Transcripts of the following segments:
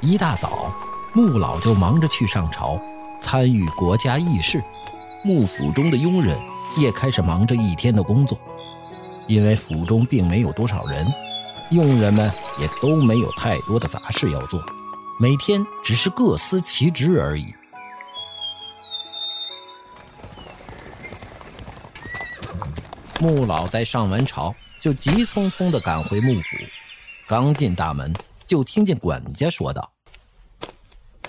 一大早，穆老就忙着去上朝，参与国家议事。穆府中的佣人也开始忙着一天的工作，因为府中并没有多少人，佣人们也都没有太多的杂事要做，每天只是各司其职而已。穆老在上完朝，就急匆匆地赶回穆府。刚进大门，就听见管家说道：“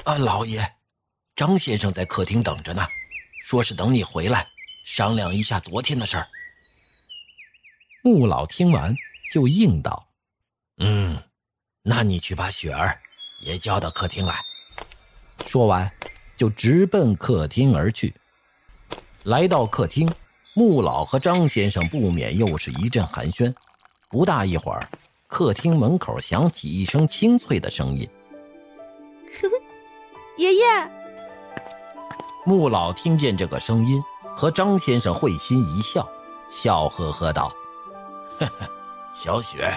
啊，老爷，张先生在客厅等着呢，说是等你回来商量一下昨天的事儿。”穆老听完，就应道：“嗯，那你去把雪儿也叫到客厅来。”说完，就直奔客厅而去。来到客厅。穆老和张先生不免又是一阵寒暄。不大一会儿，客厅门口响起一声清脆的声音：“爷爷。”穆老听见这个声音，和张先生会心一笑，笑呵呵道：“呵呵，小雪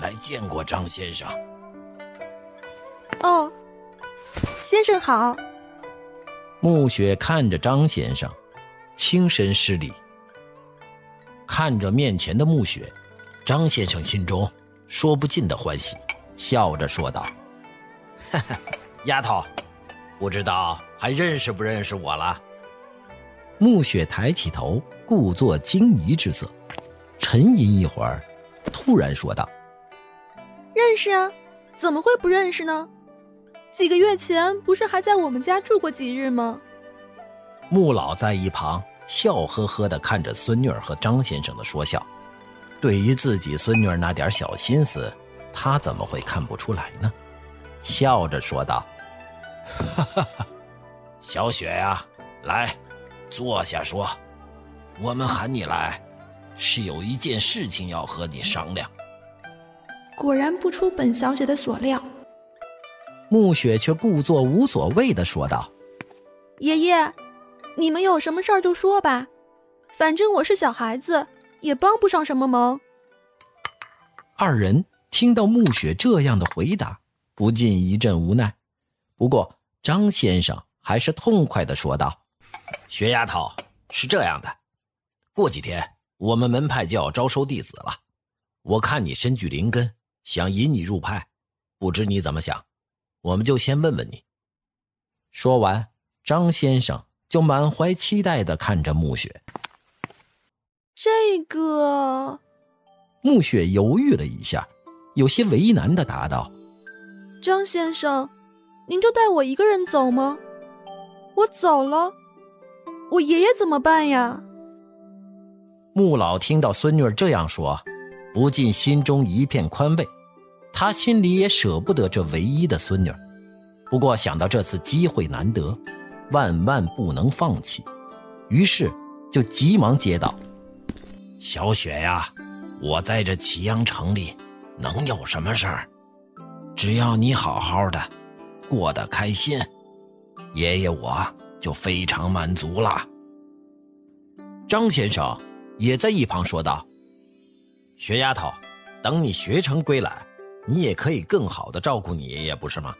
来见过张先生。”“哦，先生好。”穆雪看着张先生，轻身施礼。看着面前的暮雪，张先生心中说不尽的欢喜，笑着说道：“ 哈哈，丫头，不知道还认识不认识我了？”暮雪抬起头，故作惊疑之色，沉吟一会儿，突然说道：“认识啊，怎么会不认识呢？几个月前不是还在我们家住过几日吗？”穆老在一旁。笑呵呵地看着孙女儿和张先生的说笑，对于自己孙女儿那点小心思，他怎么会看不出来呢？笑着说道：“哈哈哈，小雪呀，来，坐下说。我们喊你来，是有一件事情要和你商量。”果然不出本小姐的所料，暮雪却故作无所谓的说道：“爷爷。”你们有什么事儿就说吧，反正我是小孩子，也帮不上什么忙。二人听到暮雪这样的回答，不禁一阵无奈。不过张先生还是痛快的说道：“雪丫头，是这样的，过几天我们门派就要招收弟子了，我看你身具灵根，想引你入派，不知你怎么想？我们就先问问你。”说完，张先生。就满怀期待的看着暮雪。这个，暮雪犹豫了一下，有些为难的答道：“张先生，您就带我一个人走吗？我走了，我爷爷怎么办呀？”穆老听到孙女儿这样说，不禁心中一片宽慰，他心里也舍不得这唯一的孙女儿，不过想到这次机会难得。万万不能放弃，于是就急忙接道：“小雪呀，我在这祁阳城里能有什么事儿？只要你好好的，过得开心，爷爷我就非常满足了。”张先生也在一旁说道：“雪丫头，等你学成归来，你也可以更好的照顾你爷爷，不是吗？”